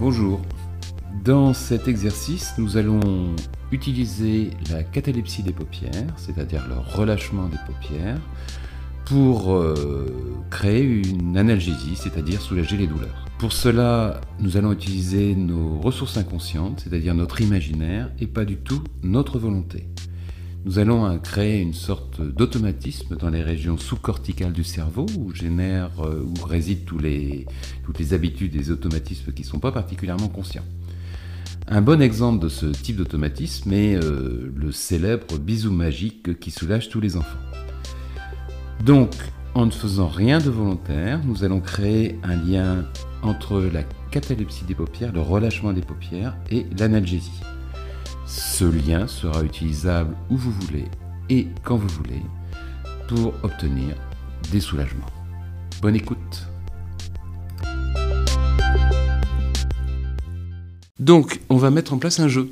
Bonjour. Dans cet exercice, nous allons utiliser la catalepsie des paupières, c'est-à-dire le relâchement des paupières, pour euh, créer une analgésie, c'est-à-dire soulager les douleurs. Pour cela, nous allons utiliser nos ressources inconscientes, c'est-à-dire notre imaginaire, et pas du tout notre volonté. Nous allons créer une sorte d'automatisme dans les régions sous-corticales du cerveau où, génère, euh, où résident toutes les habitudes et automatismes qui ne sont pas particulièrement conscients. Un bon exemple de ce type d'automatisme est euh, le célèbre bisou magique qui soulage tous les enfants. Donc, en ne faisant rien de volontaire, nous allons créer un lien entre la catalepsie des paupières, le relâchement des paupières et l'analgésie. Ce lien sera utilisable où vous voulez et quand vous voulez pour obtenir des soulagements. Bonne écoute. Donc, on va mettre en place un jeu.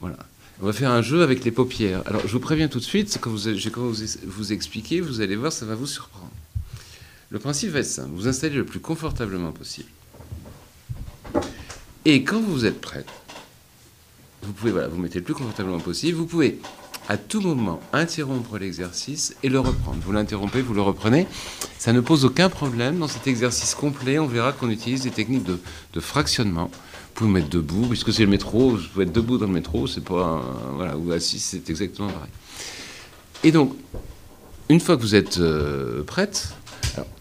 Voilà. On va faire un jeu avec les paupières. Alors, je vous préviens tout de suite, quand vous, je vais vous, vous expliquer, vous allez voir, ça va vous surprendre. Le principe va être simple. Vous installez le plus confortablement possible. Et quand vous êtes prêt, vous pouvez voilà, vous mettez le plus confortablement possible. Vous pouvez à tout moment interrompre l'exercice et le reprendre. Vous l'interrompez, vous le reprenez. Ça ne pose aucun problème. Dans cet exercice complet, on verra qu'on utilise des techniques de, fractionnement. Vous pouvez vous mettre debout, puisque c'est le métro, vous pouvez être debout dans le métro, c'est pas. voilà, ou assis, c'est exactement pareil. Et donc, une fois que vous êtes euh, prête,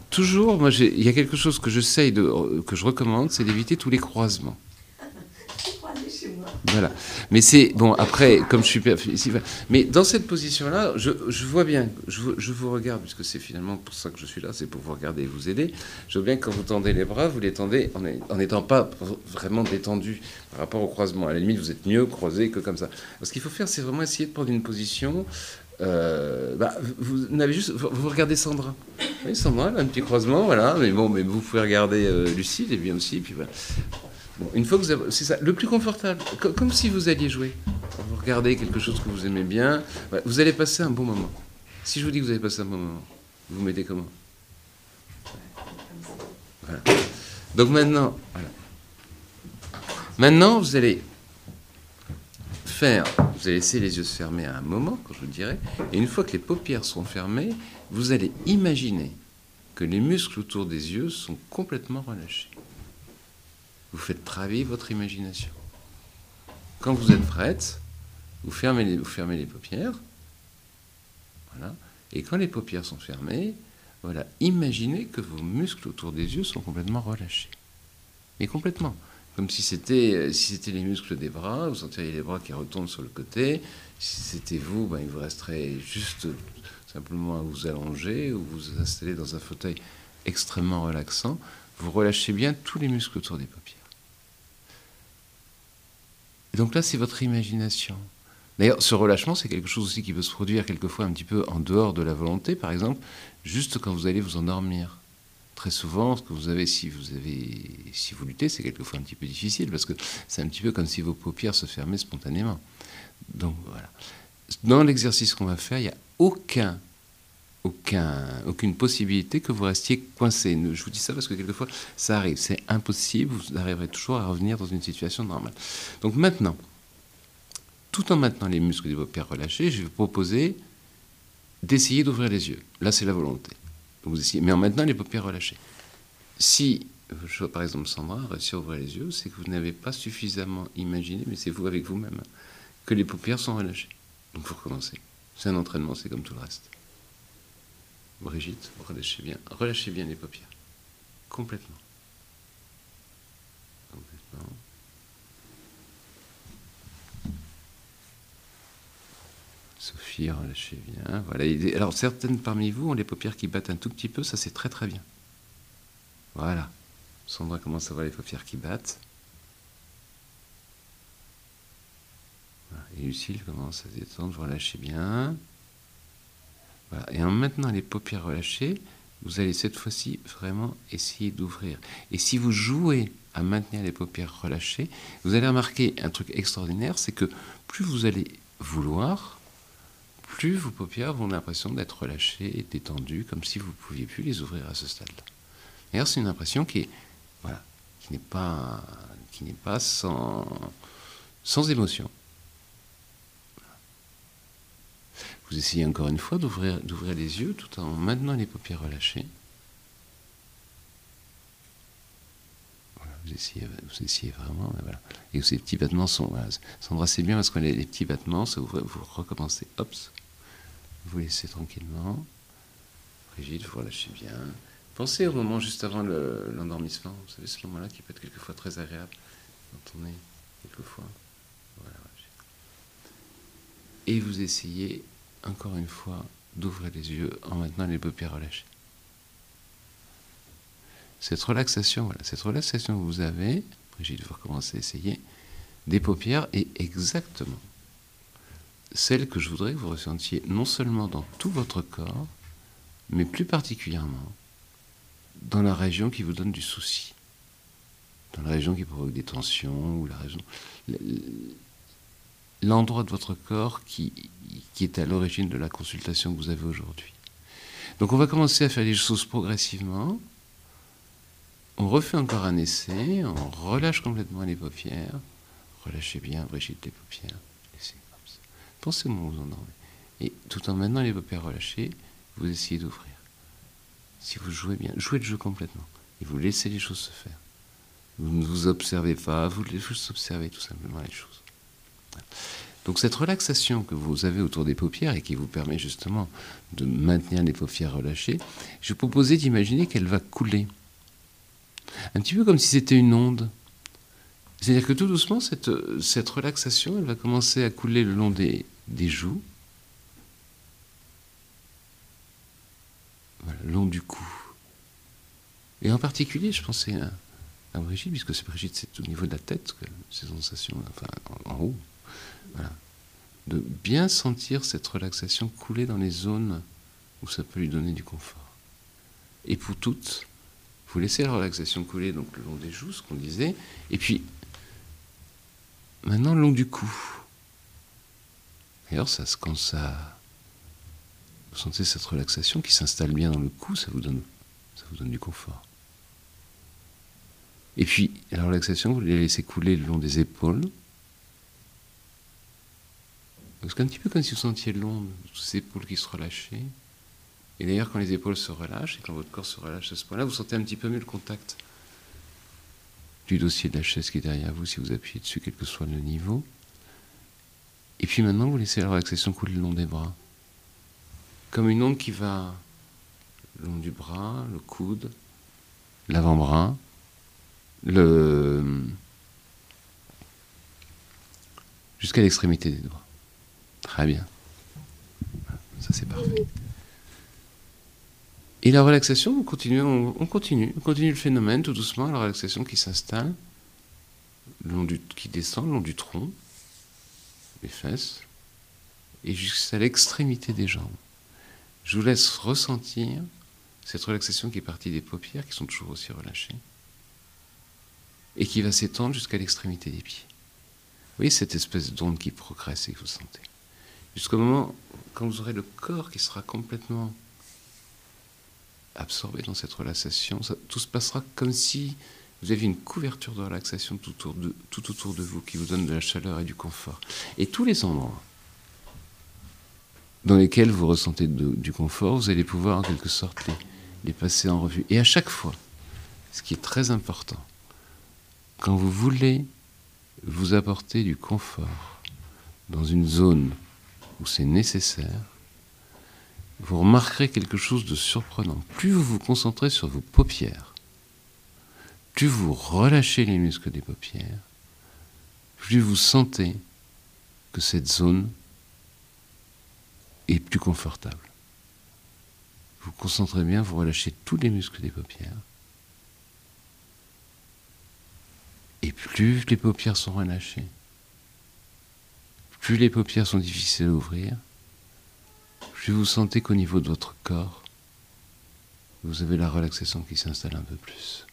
toujours, moi, il y a quelque chose que j'essaye que je recommande, c'est d'éviter tous les croisements. Voilà. Mais c'est bon. Après, comme je suis mais dans cette position-là, je, vois bien, je, vous regarde puisque c'est finalement pour ça que je suis là, c'est pour vous regarder et vous aider. Je vois bien que quand vous tendez les bras, vous les tendez en n'étant pas vraiment détendu par rapport au croisement. À la limite, vous êtes mieux croisé que comme ça. Ce qu'il faut faire, c'est vraiment essayer de prendre une position. Euh, bah, vous n'avez juste, vous regardez Sandra. Oui, Sandra, un petit croisement, voilà. Mais bon, mais vous pouvez regarder euh, Lucille et bien aussi. Puis voilà une fois que vous avez, c'est ça, le plus confortable, comme, si vous alliez jouer. Vous regardez quelque chose que vous aimez bien, vous allez passer un bon moment. Si je vous dis que vous allez passer un bon moment, vous mettez comment? Voilà. Donc maintenant, voilà. Maintenant, vous allez faire, vous allez laisser les yeux se fermer à un moment, quand je vous dirai, et une fois que les paupières sont fermées, vous allez imaginer que les muscles autour des yeux sont complètement relâchés vous faites travailler votre imagination. Quand vous êtes prête, vous fermez les, vous fermez les paupières. Voilà. Et quand les paupières sont fermées, voilà, imaginez que vos muscles autour des yeux sont complètement relâchés. Mais complètement. Comme si c'était si c'était les muscles des bras, vous sentiriez les bras qui retournent sur le côté. Si c'était vous, ben, il vous resterait juste simplement à vous allonger ou vous installer dans un fauteuil extrêmement relaxant. Vous relâchez bien tous les muscles autour des paupières. Et donc là, c'est votre imagination. D'ailleurs, ce relâchement, c'est quelque chose aussi qui peut se produire quelquefois un petit peu en dehors de la volonté, par exemple, juste quand vous allez vous endormir. Très souvent, ce que vous avez, si vous avez, si vous luttez, c'est quelquefois un petit peu difficile parce que c'est un petit peu comme si vos paupières se fermaient spontanément. Donc voilà. Dans l'exercice qu'on va faire, il n'y a aucun aucun, aucune possibilité que vous restiez coincé. Je vous dis ça parce que quelquefois, ça arrive. C'est impossible. Vous arriverez toujours à revenir dans une situation normale. Donc maintenant, tout en maintenant les muscles de vos paupières relâchés, je vais vous proposer d'essayer d'ouvrir les yeux. Là, c'est la volonté. vous essayez, mais en maintenant les paupières relâchées. Si, par exemple Sandra réussir à ouvrir les yeux, c'est que vous n'avez pas suffisamment imaginé, mais c'est vous avec vous-même, que les paupières sont relâchées. Donc vous recommencez. C'est un entraînement, c'est comme tout le reste. Brigitte, relâchez bien. Relâchez bien les paupières. Complètement. Complètement. Sophie, relâchez bien. Voilà. Alors, certaines parmi vous ont les paupières qui battent un tout petit peu, ça c'est très très bien. Voilà. Sandra commence à voir les paupières qui battent? Et Lucille commence à se détendre, relâchez bien. Et en maintenant les paupières relâchées, vous allez cette fois-ci vraiment essayer d'ouvrir. Et si vous jouez à maintenir les paupières relâchées, vous allez remarquer un truc extraordinaire, c'est que plus vous allez vouloir, plus vos paupières vont l'impression d'être relâchées et détendues, comme si vous ne pouviez plus les ouvrir à ce stade-là. D'ailleurs, c'est une impression qui voilà, n'est pas, qui pas sans, sans émotion. Vous essayez encore une fois d'ouvrir, les yeux tout en maintenant les paupières relâchées. vous essayez, vous essayez vraiment. Voilà. Et ces petits battements sont. Voilà, c'est bien parce que les, les petits battements, ça vous, vous recommencez. Hop, vous laissez tranquillement. Brigitte, vous relâchez bien. Pensez au moment juste avant l'endormissement. vous savez, ce moment-là qui peut être quelquefois très agréable quand on est quelquefois. Voilà. Et vous essayez encore une fois d'ouvrir les yeux en maintenant les paupières relâchées. Cette relaxation, voilà, cette relaxation que vous avez, Brigitte, vous recommencez à essayer, des paupières est exactement celle que je voudrais que vous ressentiez non seulement dans tout votre corps, mais plus particulièrement dans la région qui vous donne du souci, dans la région qui provoque des tensions, ou la région, l'endroit de votre corps qui, qui est à l'origine de la consultation que vous avez aujourd'hui. Donc on va commencer à faire les choses progressivement. On refait encore un essai, on relâche complètement les paupières. Relâchez bien, Brigitte, les paupières. Pensez au moment où vous endormez. Et tout en maintenant les paupières relâchées, vous essayez d'ouvrir. Si vous jouez bien, jouez le jeu complètement. Et vous laissez les choses se faire. Vous ne vous observez pas, vous juste observez tout simplement les choses. Donc cette relaxation que vous avez autour des paupières et qui vous permet justement de maintenir les paupières relâchées, je vous proposais d'imaginer qu'elle va couler. Un petit peu comme si c'était une onde. C'est-à-dire que tout doucement, cette, relaxation, elle va commencer à couler le long des, joues, le long du cou. Et en particulier, je pensais à, à Brigitte, puisque c'est Brigitte, c'est au niveau de la tête que ces sensations, enfin en, haut, de bien sentir cette relaxation couler dans les zones où ça peut lui donner du confort. Et pour toutes, vous laissez la relaxation couler donc le long des joues, ce qu'on disait, et puis maintenant le long du cou. D'ailleurs, ça, quand ça vous sentez cette relaxation qui s'installe bien dans le cou, ça vous donne, ça vous donne du confort. Et puis, la relaxation, vous la laissez couler le long des épaules. C'est un petit peu comme si vous sentiez long de épaules qui se relâchaient. Et d'ailleurs, quand les épaules se relâchent et quand votre corps se relâche à ce point-là, vous sentez un petit peu mieux le contact du dossier de la chaise qui est derrière vous si vous appuyez dessus, quel que soit le niveau. Et puis maintenant, vous laissez la relaxation couler le long des bras comme une onde qui va le long du bras, le coude, l'avant-bras, le jusqu'à l'extrémité des doigts. Très bien. Ça c'est parfait. Et la relaxation, on continue, on, continue, on continue le phénomène tout doucement, la relaxation qui s'installe, qui descend le long du tronc, les fesses, et jusqu'à l'extrémité des jambes. Je vous laisse ressentir cette relaxation qui est partie des paupières, qui sont toujours aussi relâchées, et qui va s'étendre jusqu'à l'extrémité des pieds. Vous voyez cette espèce d'onde qui progresse et que vous sentez. Jusqu'au moment quand vous aurez le corps qui sera complètement absorbé dans cette relaxation, tout se passera comme si vous aviez une couverture de relaxation tout autour de, tout autour de vous qui vous donne de la chaleur et du confort. Et tous les endroits dans lesquels vous ressentez du confort, vous allez pouvoir en quelque sorte les, passer en revue. Et à chaque fois, ce qui est très important, quand vous voulez vous apporter du confort dans une zone où c'est nécessaire, vous remarquerez quelque chose de surprenant. Plus vous vous concentrez sur vos paupières, plus vous relâchez les muscles des paupières, plus vous sentez que cette zone et plus confortable. Vous concentrez bien, vous relâchez tous les muscles des paupières. Et plus les paupières sont relâchées, plus les paupières sont difficiles à ouvrir, plus vous sentez qu'au niveau de votre corps, vous avez la relaxation qui s'installe un peu plus.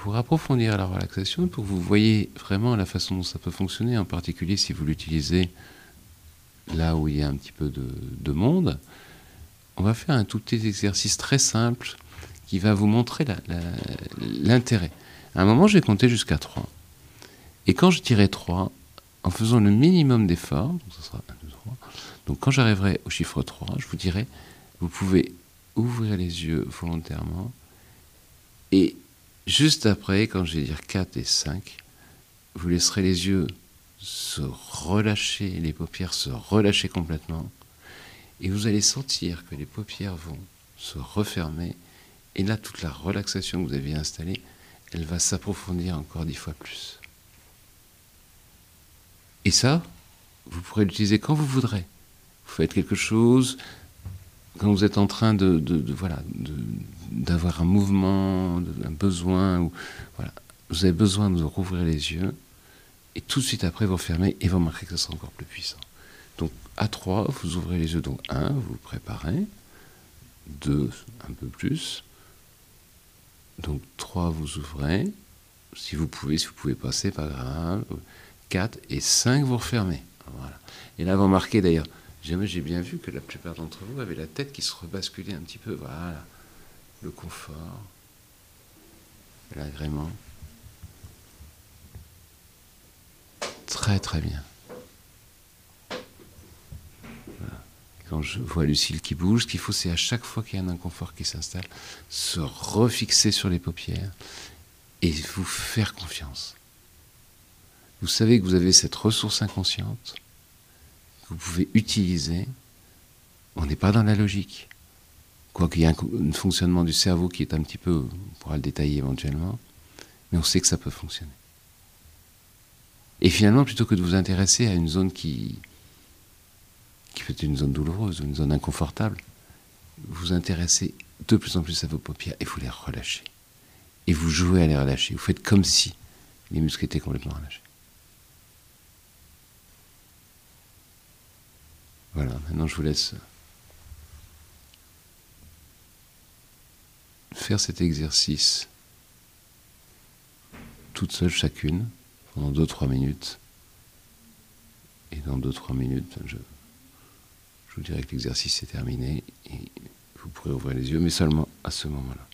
pour approfondir la relaxation, pour que vous voyez vraiment la façon dont ça peut fonctionner, en particulier si vous l'utilisez là où il y a un petit peu de, monde, on va faire un tout petit exercice très simple qui va vous montrer l'intérêt. À un moment, j'ai compté jusqu'à 3. Et quand je dirai 3, en faisant le minimum d'efforts, donc ça sera 1, 2, 3, donc quand j'arriverai au chiffre 3, je vous dirai, vous pouvez ouvrir les yeux volontairement et juste après, quand je vais dire 4 et 5, vous laisserez les yeux se relâcher, les paupières se relâcher complètement, et vous allez sentir que les paupières vont se refermer, et là, toute la relaxation que vous avez installée, elle va s'approfondir encore dix fois plus. Et ça, vous pourrez l'utiliser quand vous voudrez. Vous faites quelque chose, quand vous êtes en train de, voilà, d'avoir un mouvement, un besoin, ou, voilà, vous avez besoin de rouvrir les yeux, et tout de suite après vous fermez et vous remarquez que ça sera encore plus puissant. Donc à 3, vous ouvrez les yeux, donc 1, vous préparez, 2, un peu plus, donc 3, vous ouvrez, si vous pouvez, si vous pouvez passer, pas grave, 4 et 5, vous refermez. Voilà. Et là, vous remarquez d'ailleurs, j'ai bien vu que la plupart d'entre vous avaient la tête qui se rebasculait un petit peu. Voilà, le confort, l'agrément. Très très bien. Quand je vois Lucille qui bouge, ce qu'il faut, c'est à chaque fois qu'il y a un inconfort qui s'installe, se refixer sur les paupières et vous faire confiance. Vous savez que vous avez cette ressource inconsciente que vous pouvez utiliser. On n'est pas dans la logique. Quoiqu'il y ait un, fonctionnement du cerveau qui est un petit peu, on pourra le détailler éventuellement, mais on sait que ça peut fonctionner. Et finalement, plutôt que de vous intéresser à une zone qui, qui peut être une zone douloureuse, une zone inconfortable, vous intéressez de plus en plus à vos paupières et vous les relâchez. Et vous jouez à les relâcher. Vous faites comme si les muscles étaient complètement relâchés. Voilà, maintenant je vous laisse faire cet exercice toute seule chacune pendant 2-3 minutes. Et dans 2-3 minutes, je, je vous dirai que l'exercice est terminé et vous pourrez ouvrir les yeux, mais seulement à ce moment-là.